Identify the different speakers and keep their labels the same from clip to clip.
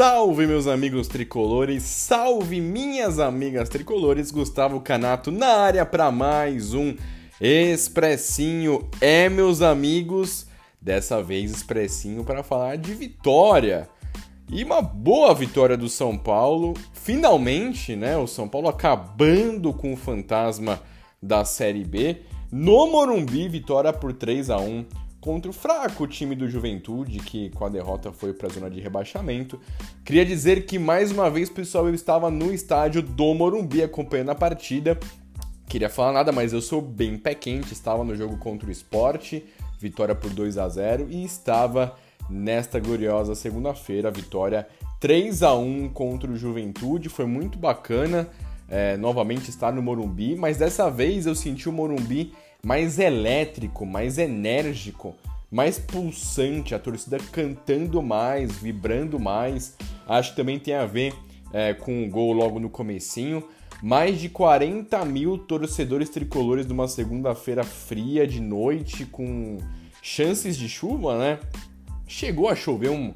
Speaker 1: Salve meus amigos tricolores, salve minhas amigas tricolores, Gustavo Canato na área para mais um Expressinho. É meus amigos, dessa vez expressinho para falar de vitória. E uma boa vitória do São Paulo. Finalmente, né, o São Paulo acabando com o fantasma da Série B. No Morumbi, vitória por 3 a 1 contra o fraco time do Juventude, que com a derrota foi para a zona de rebaixamento. Queria dizer que mais uma vez, pessoal, eu estava no estádio do Morumbi acompanhando a partida. Queria falar nada, mas eu sou bem pé quente, estava no jogo contra o Esporte, vitória por 2 a 0 e estava nesta gloriosa segunda-feira, vitória 3 a 1 contra o Juventude, foi muito bacana. É, novamente estar no Morumbi, mas dessa vez eu senti o Morumbi mais elétrico, mais enérgico, mais pulsante, a torcida cantando mais, vibrando mais. Acho que também tem a ver é, com o gol logo no comecinho. Mais de 40 mil torcedores tricolores numa segunda-feira fria de noite, com chances de chuva, né? Chegou a chover um,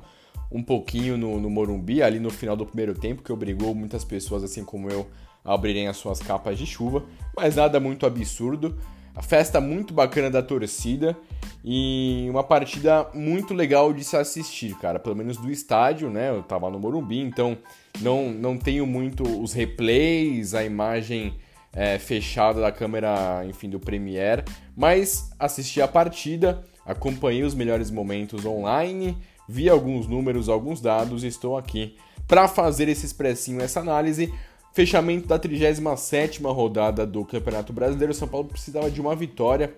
Speaker 1: um pouquinho no, no Morumbi, ali no final do primeiro tempo, que obrigou muitas pessoas, assim como eu, a abrirem as suas capas de chuva, mas nada muito absurdo. A festa muito bacana da torcida e uma partida muito legal de se assistir, cara. Pelo menos do estádio, né? Eu tava no Morumbi, então não, não tenho muito os replays, a imagem é, fechada da câmera, enfim, do Premiere, mas assisti a partida, acompanhei os melhores momentos online, vi alguns números, alguns dados e estou aqui para fazer esse expressinho, essa análise Fechamento da 37 rodada do Campeonato Brasileiro, o São Paulo precisava de uma vitória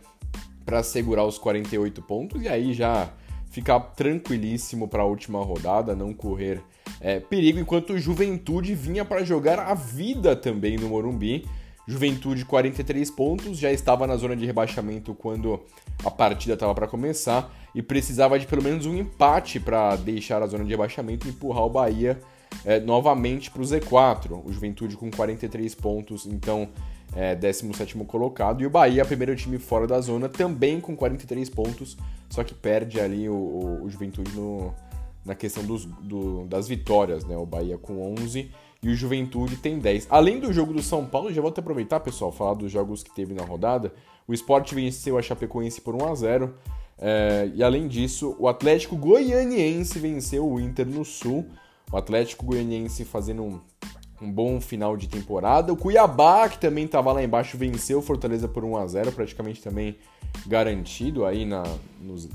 Speaker 1: para segurar os 48 pontos e aí já ficar tranquilíssimo para a última rodada, não correr é, perigo, enquanto o Juventude vinha para jogar a vida também no Morumbi. Juventude 43 pontos, já estava na zona de rebaixamento quando a partida estava para começar e precisava de pelo menos um empate para deixar a zona de rebaixamento e empurrar o Bahia é, novamente para o Z4. O Juventude com 43 pontos, então é, 17 colocado. E o Bahia, primeiro time fora da zona, também com 43 pontos, só que perde ali o, o, o Juventude no, na questão dos, do, das vitórias, né? O Bahia com 11 e o Juventude tem 10. Além do jogo do São Paulo, já vou até aproveitar, pessoal, falar dos jogos que teve na rodada. O Sport venceu a Chapecoense por 1 a 0 é, e além disso, o Atlético Goianiense venceu o Inter no Sul o Atlético Goianiense fazendo um, um bom final de temporada. O Cuiabá, que também estava lá embaixo, venceu o Fortaleza por 1 a 0 praticamente também garantido aí na, nos,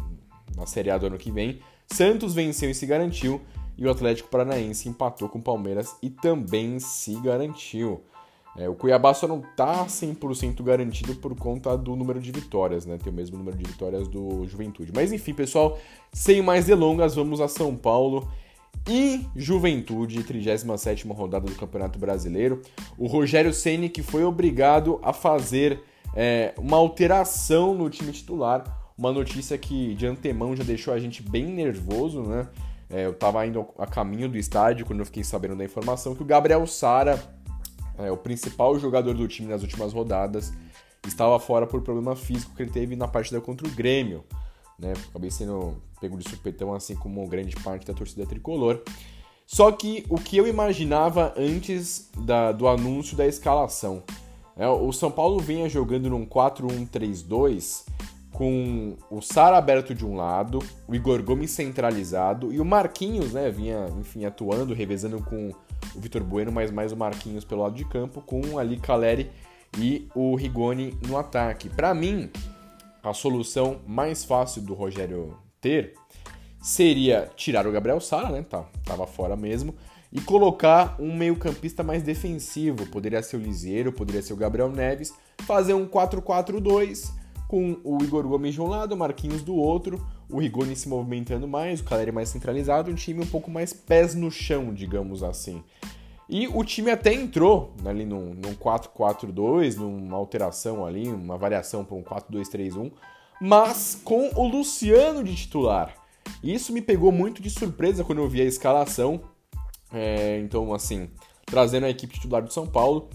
Speaker 1: na Série A do ano que vem. Santos venceu e se garantiu. E o Atlético Paranaense empatou com o Palmeiras e também se garantiu. É, o Cuiabá só não está 100% garantido por conta do número de vitórias, né? Tem o mesmo número de vitórias do Juventude. Mas enfim, pessoal, sem mais delongas, vamos a São Paulo e Juventude, 37ª rodada do Campeonato Brasileiro. O Rogério Ceni que foi obrigado a fazer é, uma alteração no time titular, uma notícia que de antemão já deixou a gente bem nervoso, né? É, eu estava indo a caminho do estádio quando eu fiquei sabendo da informação que o Gabriel Sara, é, o principal jogador do time nas últimas rodadas, estava fora por problema físico que ele teve na partida contra o Grêmio né? Acabei sendo pego de supetão, assim como grande parte da torcida tricolor. Só que o que eu imaginava antes da, do anúncio da escalação. É, o São Paulo vinha jogando num 4-1-3-2 com o Sara aberto de um lado, o Igor Gomes centralizado e o Marquinhos, né, vinha, enfim, atuando, revezando com o Vitor Bueno, mas mais o Marquinhos pelo lado de campo, com ali Caleri e o Rigoni no ataque. Para mim, a solução mais fácil do Rogério ter seria tirar o Gabriel Sara, né? Tá, tava fora mesmo, e colocar um meio-campista mais defensivo. Poderia ser o Lisieiro, poderia ser o Gabriel Neves, fazer um 4-4-2 com o Igor Gomes de um lado, o Marquinhos do outro, o Rigoni se movimentando mais, o Caleri mais centralizado, um time um pouco mais pés no chão, digamos assim. E o time até entrou ali num, num 4-4-2, numa alteração ali, uma variação para um 4-2-3-1, mas com o Luciano de titular. Isso me pegou muito de surpresa quando eu vi a escalação. É, então, assim, trazendo a equipe titular do São Paulo,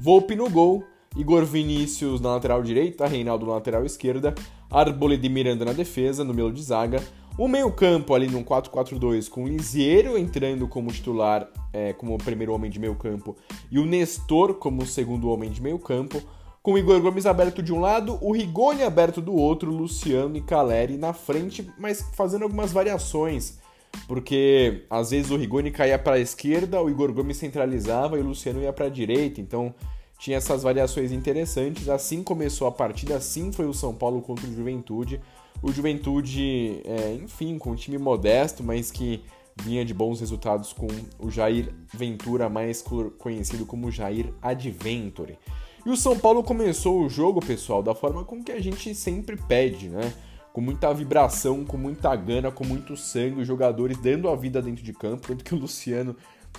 Speaker 1: Volpe no gol, Igor Vinícius na lateral direita, Reinaldo na lateral esquerda, Arboleda Miranda na defesa, no meio de zaga, o meio-campo ali num 4-4-2 com o Lisieiro entrando como titular, é, como primeiro homem de meio-campo, e o Nestor como segundo homem de meio-campo, com o Igor Gomes aberto de um lado, o Rigoni aberto do outro, Luciano e Caleri na frente, mas fazendo algumas variações, porque às vezes o Rigoni caía para a esquerda, o Igor Gomes centralizava e o Luciano ia para a direita, então tinha essas variações interessantes. Assim começou a partida, assim foi o São Paulo contra o Juventude. O Juventude, é, enfim, com um time modesto, mas que vinha de bons resultados com o Jair Ventura, mais conhecido como Jair Adventure. E o São Paulo começou o jogo, pessoal, da forma com que a gente sempre pede, né? Com muita vibração, com muita gana, com muito sangue, os jogadores dando a vida dentro de campo, tanto que o Luciano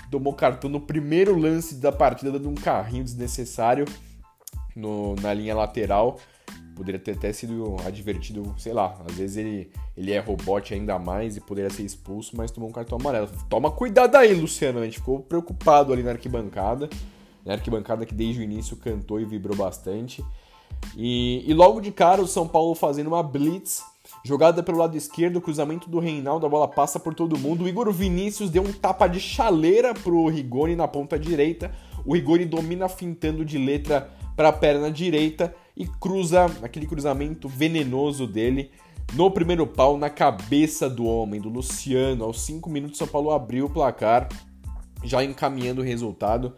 Speaker 1: tomou cartão no primeiro lance da partida, dando um carrinho desnecessário no, na linha lateral poderia ter até sido advertido, sei lá, às vezes ele, ele é robot ainda mais e poderia ser expulso, mas tomou um cartão amarelo. Toma cuidado aí, Luciano, a gente ficou preocupado ali na arquibancada, na arquibancada que desde o início cantou e vibrou bastante. E, e logo de cara o São Paulo fazendo uma blitz, jogada pelo lado esquerdo, cruzamento do Reinaldo, a bola passa por todo mundo. O Igor Vinícius deu um tapa de chaleira pro Rigoni na ponta direita. O Rigoni domina fintando de letra para a perna direita e cruza aquele cruzamento venenoso dele no primeiro pau na cabeça do homem, do Luciano. Aos 5 minutos, São Paulo abriu o placar, já encaminhando o resultado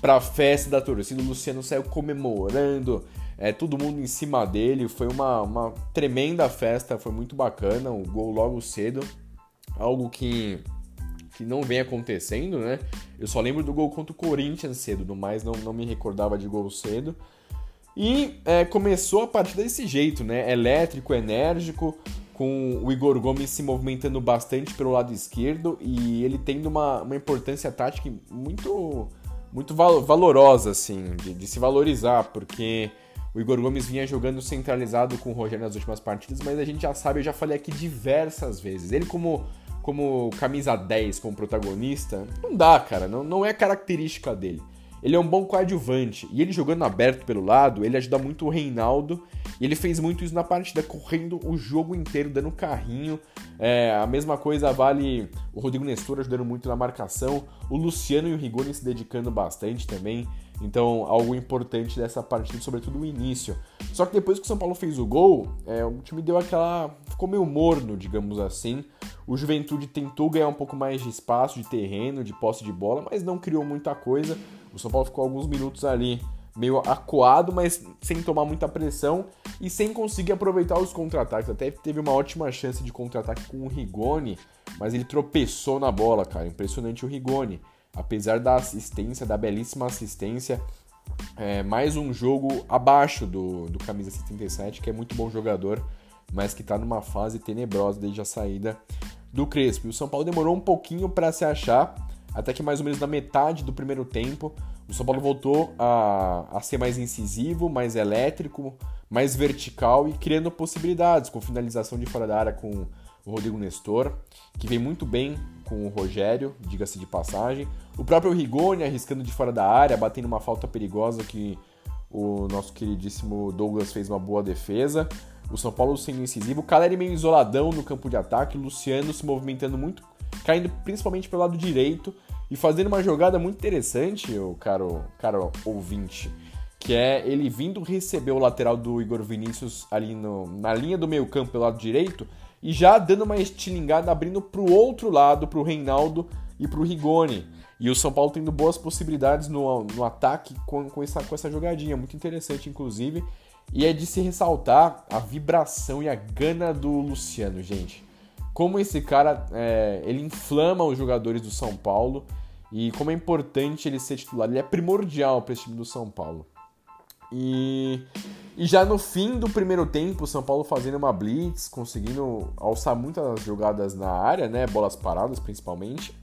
Speaker 1: para a festa da torcida. O Luciano saiu comemorando, é, todo mundo em cima dele. Foi uma, uma tremenda festa, foi muito bacana. O gol logo cedo, algo que, que não vem acontecendo, né? Eu só lembro do gol contra o Corinthians cedo, no mais não, não me recordava de gol cedo. E é, começou a partir desse jeito, né? Elétrico, enérgico, com o Igor Gomes se movimentando bastante pelo lado esquerdo e ele tendo uma, uma importância tática muito, muito valorosa, assim, de, de se valorizar, porque o Igor Gomes vinha jogando centralizado com o Rogério nas últimas partidas, mas a gente já sabe, eu já falei aqui diversas vezes. Ele como como camisa 10, como protagonista, não dá, cara, não, não é característica dele. Ele é um bom coadjuvante. E ele jogando aberto pelo lado, ele ajuda muito o Reinaldo. E ele fez muito isso na partida, correndo o jogo inteiro, dando carrinho. É, a mesma coisa vale o Rodrigo Nestor ajudando muito na marcação. O Luciano e o Rigoni se dedicando bastante também. Então, algo importante dessa partida, sobretudo o início. Só que depois que o São Paulo fez o gol, é, o time deu aquela. ficou meio morno, digamos assim. O Juventude tentou ganhar um pouco mais de espaço, de terreno, de posse de bola, mas não criou muita coisa. O São Paulo ficou alguns minutos ali meio acuado, mas sem tomar muita pressão e sem conseguir aproveitar os contra-ataques. Até teve uma ótima chance de contra-ataque com o Rigoni, mas ele tropeçou na bola, cara. Impressionante o Rigoni. Apesar da assistência, da belíssima assistência, é mais um jogo abaixo do, do Camisa 77, que é muito bom jogador, mas que está numa fase tenebrosa desde a saída do Crespo. E o São Paulo demorou um pouquinho para se achar, até que mais ou menos na metade do primeiro tempo, o São Paulo voltou a, a ser mais incisivo, mais elétrico, mais vertical e criando possibilidades, com finalização de fora da área com o Rodrigo Nestor, que vem muito bem com o Rogério, diga-se de passagem. O próprio Rigoni arriscando de fora da área, batendo uma falta perigosa que o nosso queridíssimo Douglas fez uma boa defesa. O São Paulo sendo incisivo, o Caleri meio isoladão no campo de ataque, o Luciano se movimentando muito, caindo principalmente pelo lado direito, e fazendo uma jogada muito interessante, o caro, caro ouvinte, que é ele vindo receber o lateral do Igor Vinícius ali no, na linha do meio campo pelo lado direito e já dando uma estilingada, abrindo para o outro lado, para o Reinaldo e para o Rigoni. E o São Paulo tendo boas possibilidades no, no ataque com, com, essa, com essa jogadinha, muito interessante inclusive. E é de se ressaltar a vibração e a gana do Luciano, gente como esse cara é, ele inflama os jogadores do São Paulo e como é importante ele ser titular. Ele é primordial para esse time do São Paulo. E E já no fim do primeiro tempo, o São Paulo fazendo uma blitz, conseguindo alçar muitas jogadas na área, né? Bolas paradas principalmente.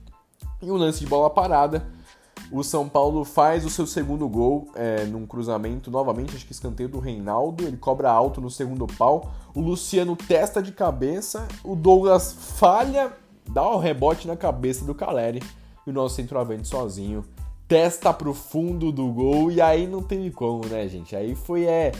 Speaker 1: E um lance de bola parada, o São Paulo faz o seu segundo gol é, num cruzamento, novamente, acho que escanteio do Reinaldo. Ele cobra alto no segundo pau. O Luciano testa de cabeça. O Douglas falha, dá o rebote na cabeça do Caleri. E o nosso centroavante sozinho testa pro fundo do gol. E aí não tem como, né, gente? Aí foi é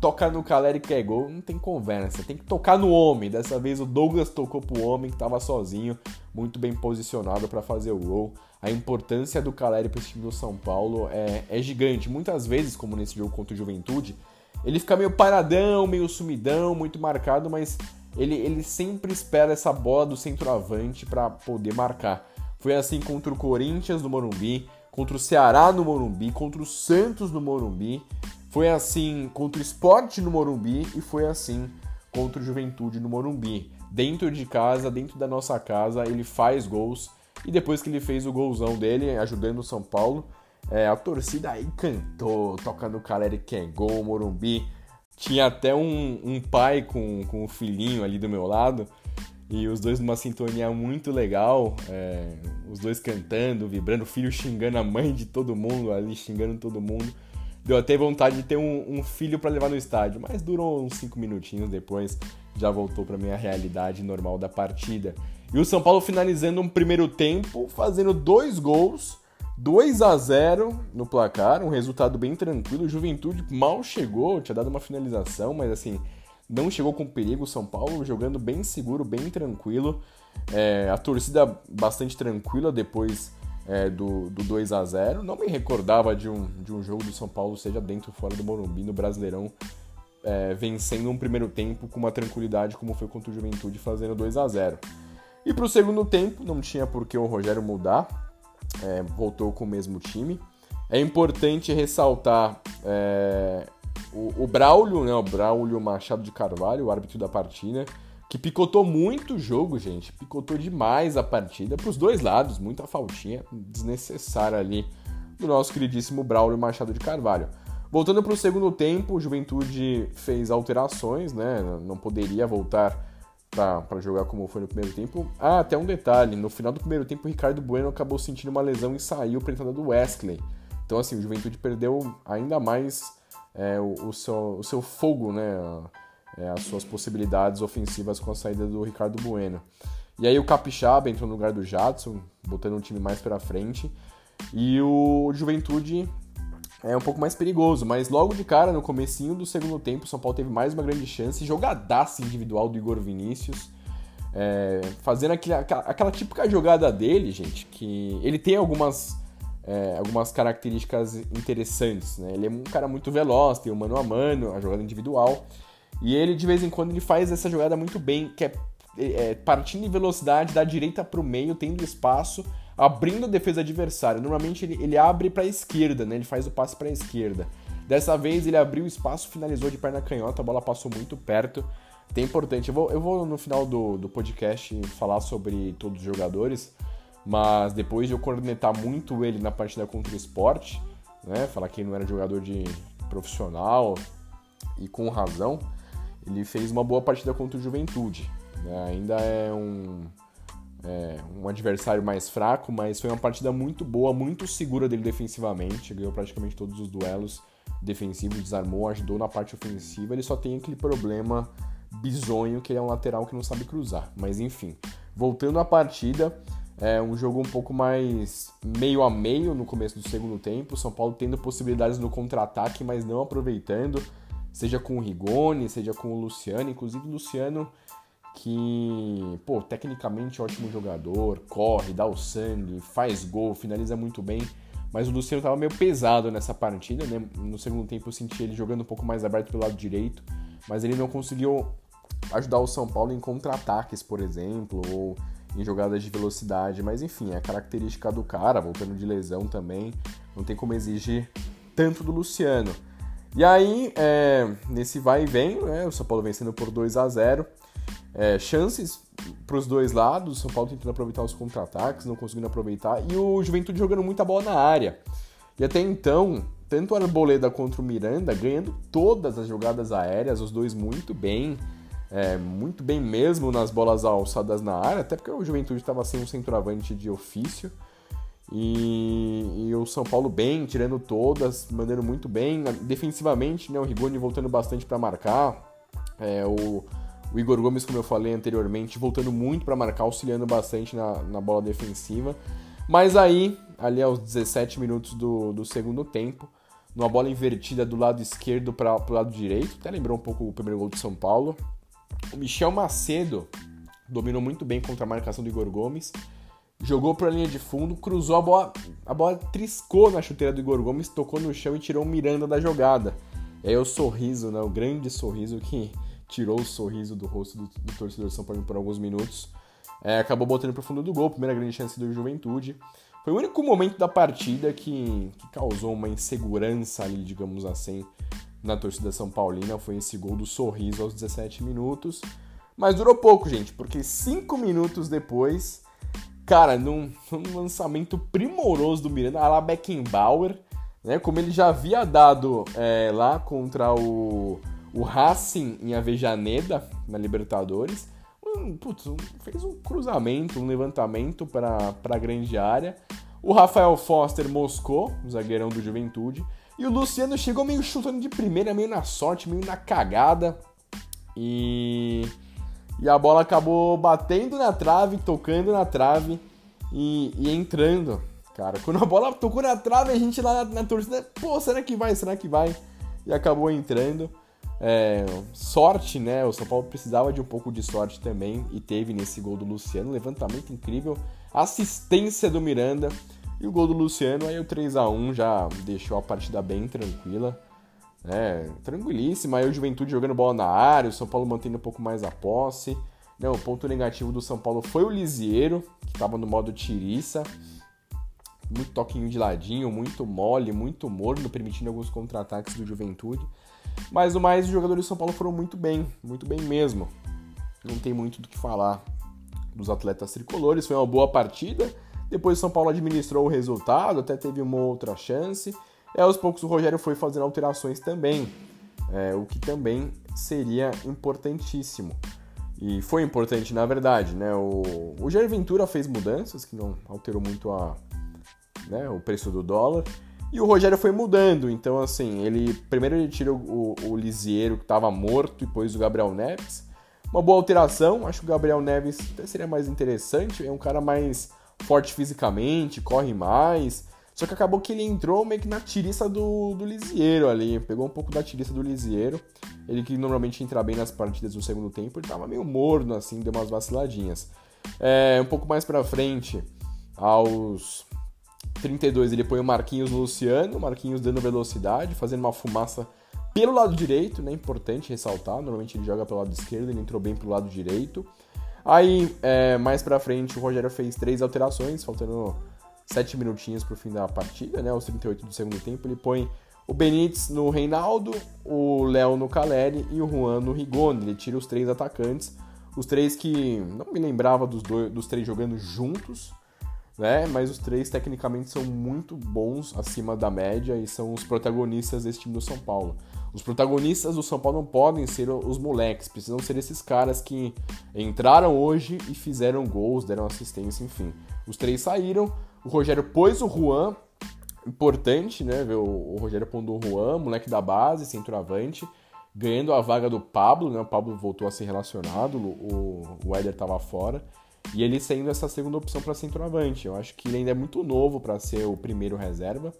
Speaker 1: tocar no Caleri que é gol, não tem conversa, tem que tocar no homem. Dessa vez o Douglas tocou pro homem que estava sozinho, muito bem posicionado para fazer o gol. A importância do Caleri para esse time do São Paulo é, é gigante. Muitas vezes, como nesse jogo contra o Juventude, ele fica meio paradão, meio sumidão, muito marcado, mas ele, ele sempre espera essa bola do centroavante para poder marcar. Foi assim contra o Corinthians no Morumbi, contra o Ceará no Morumbi, contra o Santos no Morumbi. Foi assim contra o Sport no Morumbi e foi assim contra o Juventude no Morumbi. Dentro de casa, dentro da nossa casa, ele faz gols. E depois que ele fez o golzão dele, ajudando o São Paulo, é, a torcida aí cantou, tocando Caleri gol, Morumbi. Tinha até um, um pai com, com o filhinho ali do meu lado. E os dois numa sintonia muito legal, é, os dois cantando, vibrando, o filho xingando a mãe de todo mundo ali, xingando todo mundo. Deu até vontade de ter um, um filho para levar no estádio, mas durou uns 5 minutinhos depois, já voltou para minha realidade normal da partida. E o São Paulo finalizando um primeiro tempo, fazendo dois gols, 2 a 0 no placar, um resultado bem tranquilo. O Juventude mal chegou, tinha dado uma finalização, mas assim, não chegou com perigo. O São Paulo jogando bem seguro, bem tranquilo. É, a torcida bastante tranquila depois é, do, do 2 a 0 Não me recordava de um, de um jogo do São Paulo, seja dentro ou fora do Morumbi, no Brasileirão, é, vencendo um primeiro tempo com uma tranquilidade como foi contra o Juventude, fazendo 2 a 0 E para o segundo tempo, não tinha por que o Rogério mudar, é, voltou com o mesmo time. É importante ressaltar é, o, o Braulio, né, o Braulio Machado de Carvalho, o árbitro da partida, que picotou muito o jogo, gente. Picotou demais a partida para os dois lados, muita faltinha desnecessária ali do nosso queridíssimo Braulio Machado de Carvalho. Voltando para o segundo tempo, o Juventude fez alterações, né? Não poderia voltar para jogar como foi no primeiro tempo. Ah, até um detalhe: no final do primeiro tempo, o Ricardo Bueno acabou sentindo uma lesão e saiu para entrada do Wesley. Então, assim, o Juventude perdeu ainda mais é, o, o, seu, o seu fogo, né? é, as suas possibilidades ofensivas com a saída do Ricardo Bueno. E aí o Capixaba entrou no lugar do Jadson, botando um time mais para frente. E o Juventude é um pouco mais perigoso, mas logo de cara, no comecinho do segundo tempo, o São Paulo teve mais uma grande chance, jogadaça individual do Igor Vinícius, é, fazendo aquela, aquela típica jogada dele, gente, que ele tem algumas, é, algumas características interessantes, né? Ele é um cara muito veloz, tem o mano a mano, a jogada individual, e ele, de vez em quando, ele faz essa jogada muito bem, que é, é partindo em velocidade da direita para o meio, tendo espaço, abrindo a defesa adversária. Normalmente ele, ele abre para a esquerda, né? Ele faz o passe para a esquerda. Dessa vez ele abriu o espaço, finalizou de perna canhota, a bola passou muito perto. É importante. Eu vou, eu vou no final do, do podcast falar sobre todos os jogadores, mas depois de eu cornetar muito ele na partida contra o esporte, né? Falar que ele não era jogador de profissional e com razão ele fez uma boa partida contra o Juventude. Né? Ainda é um, é um adversário mais fraco, mas foi uma partida muito boa, muito segura dele defensivamente. Ganhou praticamente todos os duelos defensivos, desarmou, ajudou na parte ofensiva. Ele só tem aquele problema bizonho que é um lateral que não sabe cruzar. Mas enfim, voltando à partida, é um jogo um pouco mais meio a meio no começo do segundo tempo. São Paulo tendo possibilidades no contra-ataque, mas não aproveitando seja com o Rigoni, seja com o Luciano, inclusive o Luciano que, pô, tecnicamente ótimo jogador, corre, dá o sangue, faz gol, finaliza muito bem, mas o Luciano tava meio pesado nessa partida, né? No segundo tempo eu senti ele jogando um pouco mais aberto pelo lado direito, mas ele não conseguiu ajudar o São Paulo em contra-ataques, por exemplo, ou em jogadas de velocidade, mas enfim, é a característica do cara, voltando de lesão também, não tem como exigir tanto do Luciano. E aí, é, nesse vai e vem, né, o São Paulo vencendo por 2 a 0 é, chances para os dois lados, o São Paulo tentando aproveitar os contra-ataques, não conseguindo aproveitar, e o Juventude jogando muita bola na área. E até então, tanto o Arboleda contra o Miranda ganhando todas as jogadas aéreas, os dois muito bem, é, muito bem mesmo nas bolas alçadas na área, até porque o Juventude estava sem um centroavante de ofício. E, e, o São Paulo bem, tirando todas, mandando muito bem. Defensivamente, né, o Rigoni voltando bastante para marcar. É, o, o, Igor Gomes, como eu falei anteriormente, voltando muito para marcar, auxiliando bastante na, na bola defensiva. Mas aí, ali aos 17 minutos do, do segundo tempo, numa bola invertida do lado esquerdo para o lado direito, até lembrou um pouco o primeiro gol do São Paulo. O Michel Macedo dominou muito bem contra a marcação do Igor Gomes, jogou para a linha de fundo, cruzou a bola, a bola triscou na chuteira do Igor Gomes, tocou no chão e tirou o Miranda da jogada. Aí o sorriso, né, o grande sorriso que tirou o sorriso do rosto do, do torcedor São Paulo por alguns minutos. É, acabou botando para o fundo do gol, primeira grande chance do Juventude. Foi o único momento da partida que, que causou uma insegurança ali, digamos assim, na torcida São Paulina. Foi esse gol do sorriso aos 17 minutos. Mas durou pouco, gente, porque cinco minutos depois, cara, num, num lançamento primoroso do Miranda, a la Beckenbauer, né? Como ele já havia dado é, lá contra o, o Racing em Avejaneda, na Libertadores um, putz, um, fez um cruzamento, um levantamento para a grande área. O Rafael Foster moscou, o zagueirão do Juventude. E o Luciano chegou meio chutando de primeira, meio na sorte, meio na cagada. E, e a bola acabou batendo na trave, tocando na trave e, e entrando. Cara, quando a bola tocou na trave, a gente lá na, na torcida, pô, será que vai? Será que vai? E acabou entrando. É, sorte, né? O São Paulo precisava de um pouco de sorte também e teve nesse gol do Luciano. Levantamento incrível, assistência do Miranda e o gol do Luciano. Aí o 3 a 1 já deixou a partida bem tranquila, né? Tranquilíssima. Aí o Juventude jogando bola na área, o São Paulo mantendo um pouco mais a posse. Não, o ponto negativo do São Paulo foi o Lisieiro, que estava no modo tiriça. Muito toquinho de ladinho, muito mole, muito morno, permitindo alguns contra-ataques do Juventude. Mas no mais, os jogadores do São Paulo foram muito bem, muito bem mesmo. Não tem muito do que falar dos atletas tricolores. Foi uma boa partida. Depois o São Paulo administrou o resultado, até teve uma outra chance. E aos poucos o Rogério foi fazendo alterações também, é, o que também seria importantíssimo. E foi importante, na verdade, né? O, o Jair Ventura fez mudanças que não alterou muito a, né, o preço do dólar. E o Rogério foi mudando, então assim, ele primeiro ele tira o, o, Lisieiro que estava morto e pôs o Gabriel Neves. Uma boa alteração, acho que o Gabriel Neves até seria mais interessante, é um cara mais forte fisicamente, corre mais. Só que acabou que ele entrou meio que na tiriça do, do Lisieiro ali, pegou um pouco da tiriça do Lisieiro. Ele que normalmente entra bem nas partidas no segundo tempo, ele tava meio morno assim, deu umas vaciladinhas. É, um pouco mais pra frente, aos 32 ele põe o Marquinhos no Luciano, Marquinhos dando velocidade, fazendo uma fumaça pelo lado direito, né? Importante ressaltar. Normalmente ele joga pelo lado esquerdo, ele entrou bem pelo lado direito. Aí, é, mais pra frente, o Rogério fez três alterações, faltando sete minutinhos pro fim da partida, né? Os 38 do segundo tempo. Ele põe o Benítez no Reinaldo, o Léo no Caleri e o Juan no Rigoni. Ele tira os três atacantes, os três que não me lembrava dos, dois, dos três jogando juntos né? Mas os três tecnicamente são muito bons acima da média e são os protagonistas desse time do São Paulo. Os protagonistas do São Paulo não podem ser os moleques, precisam ser esses caras que entraram hoje e fizeram gols, deram assistência, enfim. Os três saíram, o Rogério pôs o Juan, importante, né? Ver o, Rogério pondo o Juan, moleque da base, centroavante, ganhando a vaga do Pablo, né? O Pablo voltou a ser relacionado, o, o Éder estava fora. E ele sendo essa segunda opção para centroavante. Eu acho que ele ainda é muito novo para ser o primeiro reserva.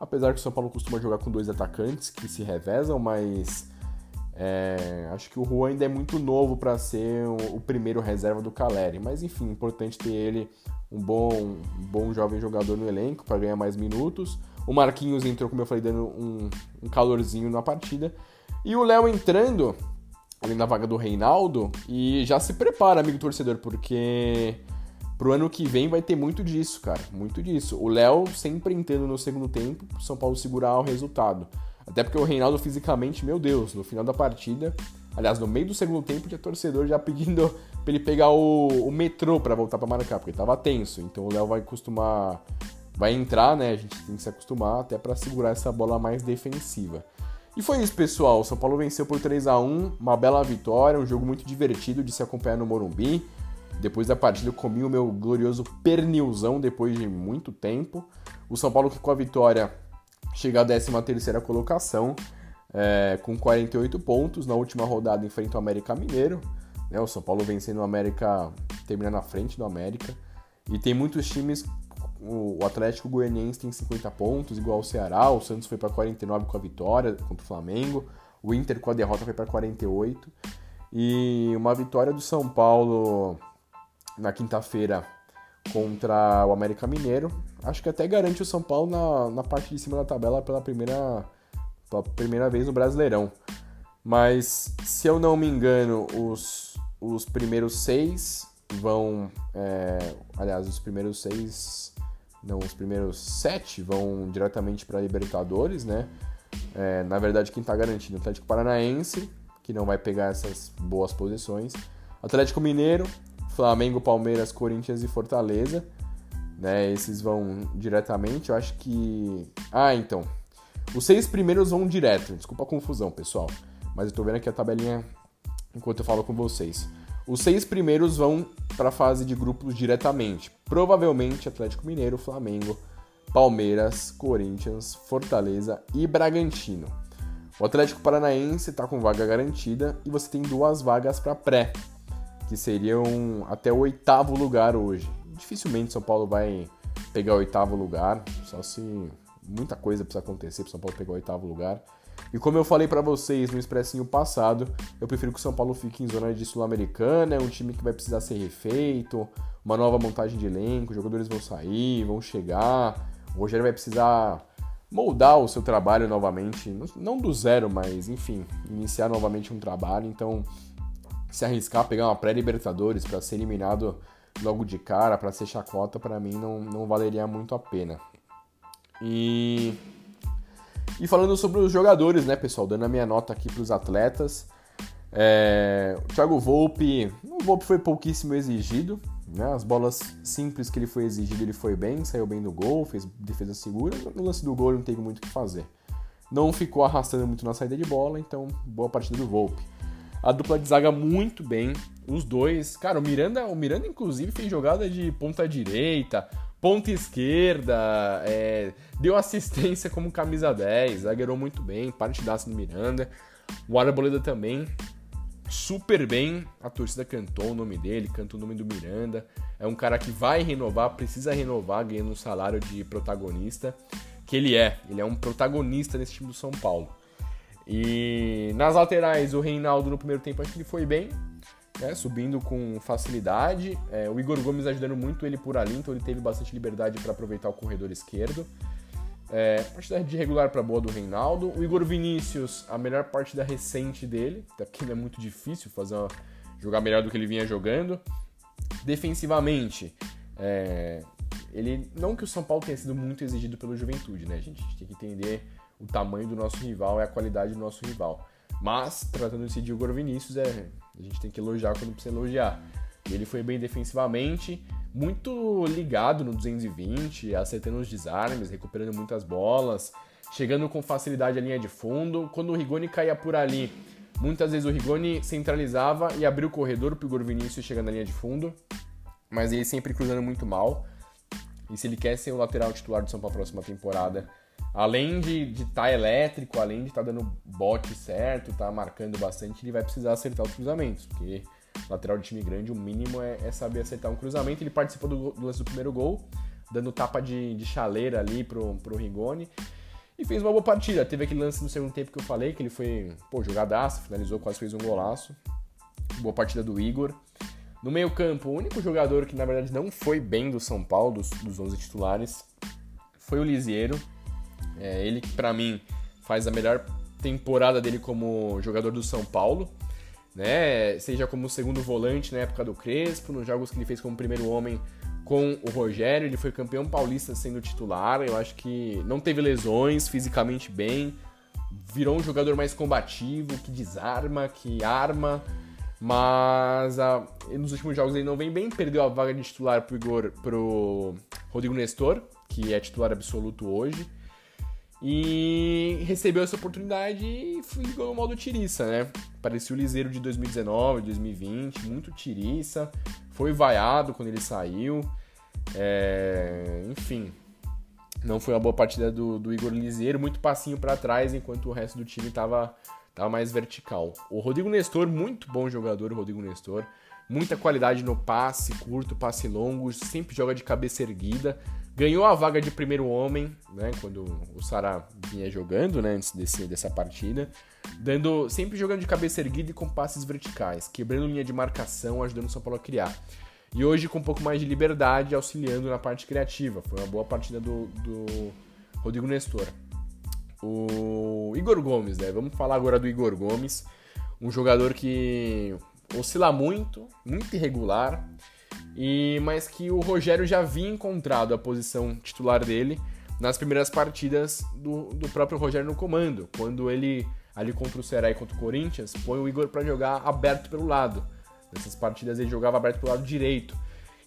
Speaker 1: Apesar que o São Paulo costuma jogar com dois atacantes que se revezam, mas é, acho que o Juan ainda é muito novo para ser o, o, primeiro reserva do Caleri. Mas enfim, importante ter ele, um bom, um bom jovem jogador no elenco para ganhar mais minutos. O Marquinhos entrou, como eu falei, dando um, um calorzinho na partida. E o Léo entrando, ali na vaga do Reinaldo. E já se prepara, amigo torcedor, porque pro ano que vem vai ter muito disso, cara. Muito disso. O Léo sempre entrando no segundo tempo, pro São Paulo segurar o resultado. Até porque o Reinaldo fisicamente, meu Deus, no final da partida, aliás, no meio do segundo tempo, tinha torcedor já pedindo pra ele pegar o, o metrô para voltar para marcar, porque tava tenso. Então o Léo vai costumar vai entrar, né? A gente tem que se acostumar até para segurar essa bola mais defensiva. E foi isso, pessoal. São Paulo venceu por 3 a 1 uma bela vitória, um jogo muito divertido de se acompanhar no Morumbi. Depois da partida eu comi o meu glorioso pernilzão depois de muito tempo. O São Paulo que com a vitória chega à 13 terceira colocação, é, com 48 pontos. Na última rodada enfrenta o América Mineiro. Né? O São Paulo vencendo o América, termina na frente do América. E tem muitos times o Atlético Goianiense tem 50 pontos, igual o Ceará. O Santos foi para 49 com a vitória contra o Flamengo. O Inter com a derrota foi para 48. E uma vitória do São Paulo na quinta-feira contra o América Mineiro. Acho que até garante o São Paulo na, na parte de cima da tabela pela primeira, pela primeira vez no Brasileirão. Mas, se eu não me engano, os, os primeiros seis vão. É, aliás, os primeiros seis não, os primeiros sete vão diretamente para Libertadores, né? É, na verdade, quem está garantido é o Atlético Paranaense, que não vai pegar essas boas posições. Atlético Mineiro, Flamengo, Palmeiras, Corinthians e Fortaleza. Né, esses vão diretamente. Eu acho que. Ah, então. Os seis primeiros vão direto. Desculpa a confusão, pessoal. Mas eu tô vendo aqui a tabelinha enquanto eu falo com vocês. Os seis primeiros vão para a fase de grupos diretamente. Provavelmente Atlético Mineiro, Flamengo, Palmeiras, Corinthians, Fortaleza e Bragantino. O Atlético Paranaense está com vaga garantida e você tem duas vagas para pré, que seriam até o oitavo lugar hoje. Dificilmente São Paulo vai pegar o oitavo lugar, só se muita coisa precisa acontecer para São Paulo pegar o oitavo lugar. E como eu falei para vocês no expressinho passado, eu prefiro que o São Paulo fique em zona de sul-americana, é um time que vai precisar ser refeito, uma nova montagem de elenco, os jogadores vão sair, vão chegar, o Rogério vai precisar moldar o seu trabalho novamente, não do zero, mas enfim, iniciar novamente um trabalho, então se arriscar pegar uma pré-libertadores para ser eliminado logo de cara, para ser chacota, para mim não, não valeria muito a pena. E e falando sobre os jogadores, né, pessoal? Dando a minha nota aqui para os atletas. É, o Thiago Volpe, o Volpe foi pouquíssimo exigido, né? As bolas simples que ele foi exigido, ele foi bem, saiu bem do gol, fez defesa segura. No lance do gol, ele não tem muito o que fazer. Não ficou arrastando muito na saída de bola, então boa partida do Volpe. A dupla de zaga muito bem, os dois. Cara, o Miranda, o Miranda inclusive fez jogada de ponta direita, ponta esquerda, é, deu assistência como camisa 10, zagueirou muito bem, partidaço no Miranda. O Arboleda também, super bem, a torcida cantou o nome dele, canta o nome do Miranda. É um cara que vai renovar, precisa renovar, ganhando um salário de protagonista, que ele é. Ele é um protagonista nesse time do São Paulo. E nas laterais, o Reinaldo no primeiro tempo acho que ele foi bem, né, subindo com facilidade. É, o Igor Gomes ajudando muito ele por ali, então ele teve bastante liberdade para aproveitar o corredor esquerdo. É, partida de regular para boa do Reinaldo. O Igor Vinícius, a melhor partida recente dele, até porque é muito difícil fazer uma, jogar melhor do que ele vinha jogando. Defensivamente, é, ele não que o São Paulo tenha sido muito exigido pelo Juventude, né, gente? A gente tem que entender o tamanho do nosso rival e a qualidade do nosso rival. Mas, tratando-se de Igor Vinícius, é, a gente tem que elogiar quando precisa elogiar. Ele foi bem defensivamente, muito ligado no 220, acertando os desarmes, recuperando muitas bolas, chegando com facilidade à linha de fundo. Quando o Rigoni caía por ali, muitas vezes o Rigoni centralizava e abria o corredor para o Igor Vinícius chegar na linha de fundo, mas ele sempre cruzando muito mal. E se ele quer ser o lateral titular do São Paulo próxima temporada, além de estar tá elétrico, além de estar tá dando bote certo, estar tá marcando bastante, ele vai precisar acertar os cruzamentos, porque lateral de time grande, o mínimo é, é saber acertar um cruzamento. Ele participou do, do lance do primeiro gol, dando tapa de, de chaleira ali pro, pro Rigoni. E fez uma boa partida. Teve aquele lance no segundo tempo que eu falei, que ele foi, pô, jogadaço, finalizou, quase fez um golaço. Boa partida do Igor. No meio-campo, o único jogador que na verdade não foi bem do São Paulo, dos, dos 11 titulares, foi o Lisieiro. É ele para mim, faz a melhor temporada dele como jogador do São Paulo. Né? Seja como segundo volante na época do Crespo, nos jogos que ele fez como primeiro homem com o Rogério, ele foi campeão paulista sendo titular. Eu acho que não teve lesões, fisicamente bem, virou um jogador mais combativo, que desarma, que arma. Mas a, nos últimos jogos ele não vem bem, perdeu a vaga de titular pro, Igor, pro Rodrigo Nestor, que é titular absoluto hoje. E recebeu essa oportunidade e ficou no modo tiriça, né? Parecia o Liseiro de 2019, 2020, muito tiriça. Foi vaiado quando ele saiu. É... Enfim, não foi uma boa partida do, do Igor Liseiro, muito passinho para trás, enquanto o resto do time tava, tava mais vertical. O Rodrigo Nestor, muito bom jogador, o Rodrigo Nestor. Muita qualidade no passe curto, passe longo, sempre joga de cabeça erguida. Ganhou a vaga de primeiro homem, né, quando o Sara vinha jogando, né, antes desse, dessa partida, dando sempre jogando de cabeça erguida e com passes verticais, quebrando linha de marcação, ajudando o São Paulo a criar. E hoje com um pouco mais de liberdade, auxiliando na parte criativa. Foi uma boa partida do, do Rodrigo Nestor. O Igor Gomes, né? Vamos falar agora do Igor Gomes, um jogador que oscila muito, muito irregular, e mas que o Rogério já havia encontrado a posição titular dele nas primeiras partidas do, do próprio Rogério no comando, quando ele ali contra o Ceará e contra o Corinthians põe o Igor para jogar aberto pelo lado. Nessas partidas ele jogava aberto pelo lado direito.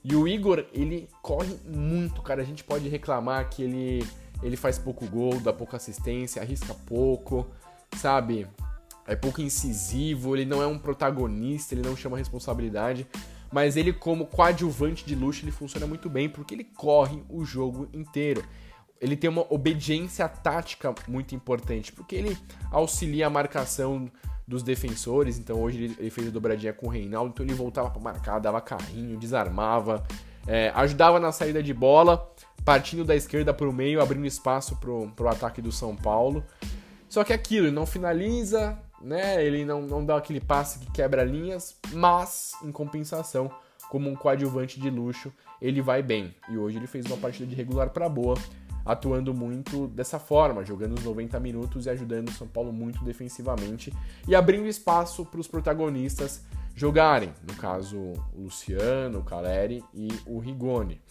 Speaker 1: E o Igor, ele corre muito, cara. A gente pode reclamar que ele, ele faz pouco gol, dá pouca assistência, arrisca pouco, sabe? É pouco incisivo, ele não é um protagonista, ele não chama responsabilidade. Mas ele, como coadjuvante de luxo, ele funciona muito bem porque ele corre o jogo inteiro. Ele tem uma obediência tática muito importante, porque ele auxilia a marcação dos defensores. Então hoje ele, fez a dobradinha com o Reinaldo, então ele voltava para marcar, dava carrinho, desarmava, é, ajudava na saída de bola, partindo da esquerda para o meio, abrindo espaço para o ataque do São Paulo. Só que aquilo, ele não finaliza, né? Ele não, não dá aquele passe que quebra linhas, mas em compensação, como um coadjuvante de luxo, ele vai bem. E hoje ele fez uma partida de regular para boa atuando muito dessa forma, jogando os 90 minutos e ajudando o São Paulo muito defensivamente e abrindo espaço para os protagonistas jogarem, no caso o Luciano, o Caleri e o Rigoni.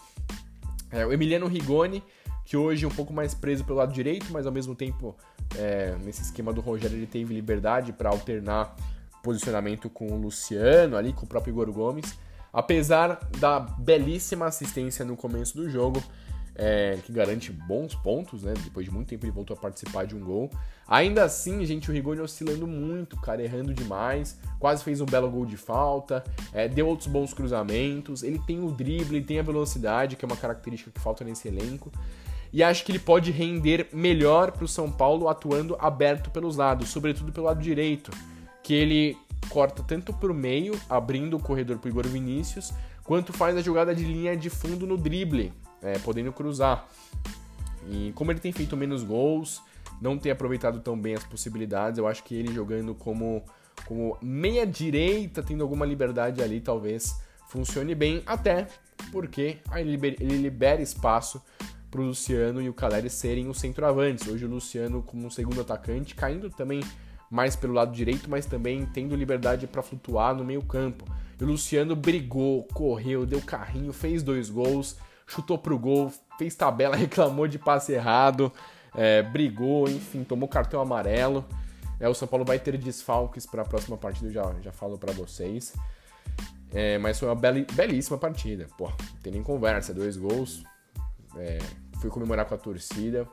Speaker 1: É, o Emiliano Rigoni, que hoje é um pouco mais preso pelo lado direito, mas ao mesmo tempo, é, nesse esquema do Rogério, ele teve liberdade para alternar posicionamento com o Luciano, ali com o próprio Igor Gomes. Apesar da belíssima assistência no começo do jogo, é, que garante bons pontos, né? Depois de muito tempo ele voltou a participar de um gol. Ainda assim, gente, o Rigoni oscilando muito, cara, errando demais. Quase fez um belo gol de falta, é, deu outros bons cruzamentos. Ele tem o drible, ele tem a velocidade, que é uma característica que falta nesse elenco. E acho que ele pode render melhor para o São Paulo atuando aberto pelos lados, sobretudo pelo lado direito, que ele corta tanto para o meio, abrindo o corredor para Igor Vinícius, quanto faz a jogada de linha de fundo no drible, é, podendo cruzar. E como ele tem feito menos gols, não tem aproveitado tão bem as possibilidades, eu acho que ele jogando como, como meia direita, tendo alguma liberdade ali, talvez funcione bem, até porque ele libera, ele libera espaço para o Luciano e o Caleri serem os centroavantes. Hoje o Luciano como um segundo atacante, caindo também mais pelo lado direito, mas também tendo liberdade para flutuar no meio campo. E o Luciano brigou, correu, deu carrinho, fez dois gols, chutou pro gol, fez tabela, reclamou de passe errado, é, brigou, enfim, tomou cartão amarelo. É, o São Paulo vai ter desfalques para a próxima partida, já, já falo para vocês. É, mas foi uma belíssima partida. Pô, não tem nem conversa, dois gols. É, fui comemorar com a torcida.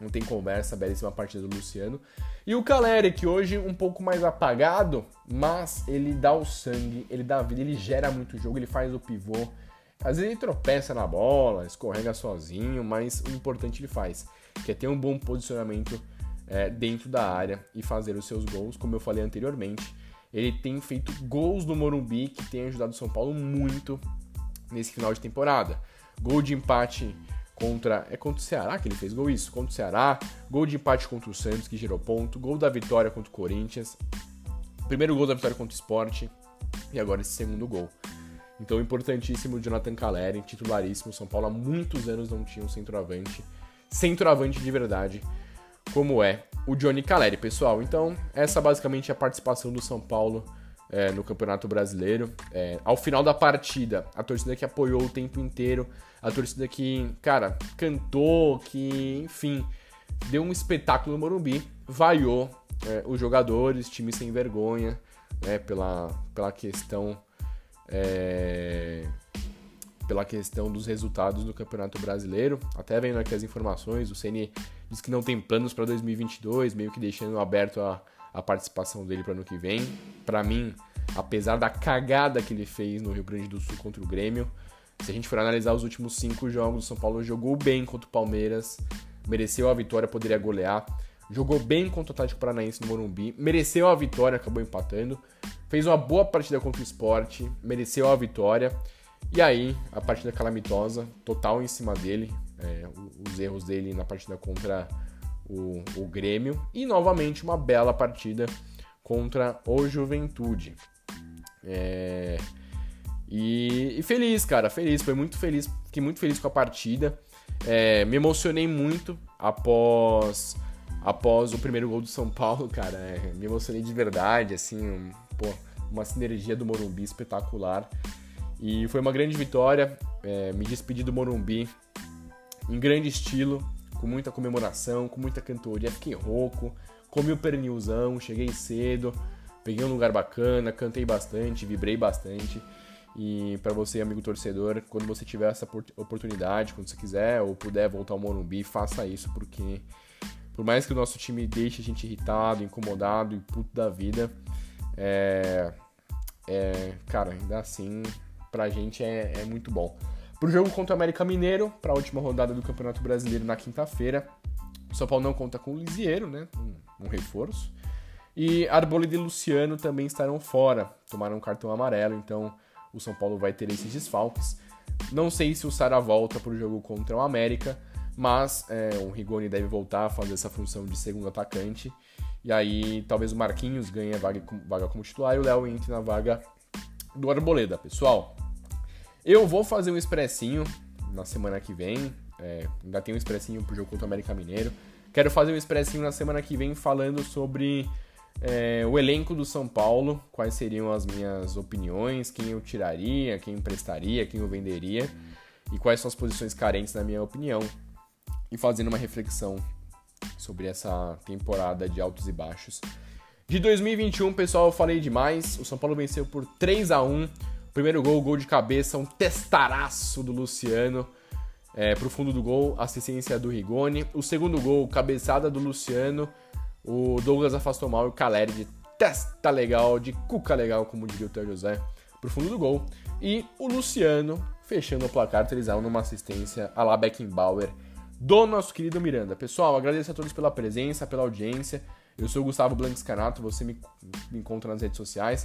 Speaker 1: Não tem conversa, belíssima partida do Luciano. E o Caleri, que hoje um pouco mais apagado, mas ele dá o sangue, ele dá a vida, ele gera muito jogo, ele faz o pivô, às vezes ele tropeça na bola, escorrega sozinho, mas o importante ele faz, que é ter um bom posicionamento é, dentro da área e fazer os seus gols, como eu falei anteriormente. Ele tem feito gols no Morumbi que tem ajudado o São Paulo muito nesse final de temporada. Gol de empate contra. É contra o Ceará que ele fez gol isso? Contra o Ceará. Gol de empate contra o Santos, que gerou ponto. Gol da vitória contra o Corinthians. Primeiro gol da vitória contra o Sport. E agora esse segundo gol. Então, importantíssimo Jonathan Caleri, titularíssimo. São Paulo há muitos anos não tinha um centroavante, centroavante de verdade, como é o Johnny Caleri, pessoal. Então, essa basicamente é a participação do São Paulo é, no Campeonato Brasileiro. É, ao final da partida, a torcida que apoiou o tempo inteiro, a torcida que, cara, cantou, que, enfim, deu um espetáculo no Morumbi, vaiou é, os jogadores, time sem vergonha, né, pela, pela questão é, pela questão dos resultados do Campeonato Brasileiro. Até vendo aqui as informações, o Ceni diz que não tem planos para 2022, meio que deixando aberto a, a participação dele para ano que vem. Para mim, apesar da cagada que ele fez no Rio Grande do Sul contra o Grêmio, se a gente for analisar os últimos cinco jogos, o São Paulo jogou bem contra o Palmeiras, mereceu a vitória, poderia golear. Jogou bem contra o Atlético Paranaense no Morumbi, mereceu a vitória, acabou empatando. Fez uma boa partida contra o esporte, mereceu a vitória. E aí, a partida calamitosa, total em cima dele, é, os erros dele na partida contra o, o Grêmio. E novamente uma bela partida contra o Juventude. É, e, e, feliz, cara, feliz, foi muito feliz, fiquei muito feliz com a partida. É, me emocionei muito após após o primeiro gol do São Paulo, cara. É, me emocionei de verdade, assim, um, pô, uma sinergia do Morumbi espetacular. E foi uma grande vitória. É, me despedi do Morumbi em grande estilo, com muita comemoração, com muita cantoria. Fiquei rouco, comi o pernilzão, cheguei cedo, peguei um lugar bacana, cantei bastante, vibrei bastante. E para você, amigo torcedor, quando você tiver essa oportunidade, quando você quiser ou puder voltar ao Morumbi, faça isso, porque por mais que o nosso time deixe a gente irritado, incomodado e puto da vida, é, é cara, ainda assim, pra gente é, é muito bom. Pro jogo contra o América Mineiro, para a última rodada do Campeonato Brasileiro na quinta-feira, o São Paulo não conta com o Lisieiro, né? Um, um reforço. E Arboleda e Luciano também estarão fora, tomaram um cartão amarelo, então o São Paulo vai ter esses desfalques. Não sei se o Sara volta para o jogo contra o América, mas é, o Rigoni deve voltar a fazer essa função de segundo atacante. E aí talvez o Marquinhos ganhe a vaga, vaga como titular e o Léo entre na vaga do Arboleda. Pessoal, eu vou fazer um expressinho na semana que vem. É, ainda tem um expressinho pro jogo contra o América Mineiro. Quero fazer um expressinho na semana que vem falando sobre é, o elenco do São Paulo, quais seriam as minhas opiniões, quem eu tiraria, quem emprestaria, quem eu venderia e quais são as posições carentes na minha opinião. E fazendo uma reflexão sobre essa temporada de altos e baixos. De 2021, pessoal, eu falei demais. O São Paulo venceu por 3 a 1 Primeiro gol, gol de cabeça, um testaraço do Luciano é, pro fundo do gol, assistência do Rigoni. O segundo gol, cabeçada do Luciano o Douglas afastou mal e o Caleri de testa legal, de cuca legal, como diria o Teo José, pro fundo do gol. E o Luciano fechando o placar 3 numa assistência a la Beckenbauer do nosso querido Miranda. Pessoal, agradeço a todos pela presença, pela audiência. Eu sou o Gustavo Blanques Canato, você me, me encontra nas redes sociais.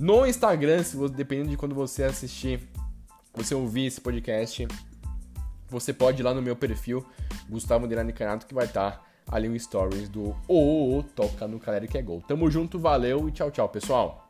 Speaker 1: No Instagram, se você, dependendo de quando você assistir, você ouvir esse podcast, você pode ir lá no meu perfil, Gustavo Dirani Canato, que vai estar tá ali um stories do o Toca no Caleri que é gol. Tamo junto, valeu e tchau, tchau, pessoal.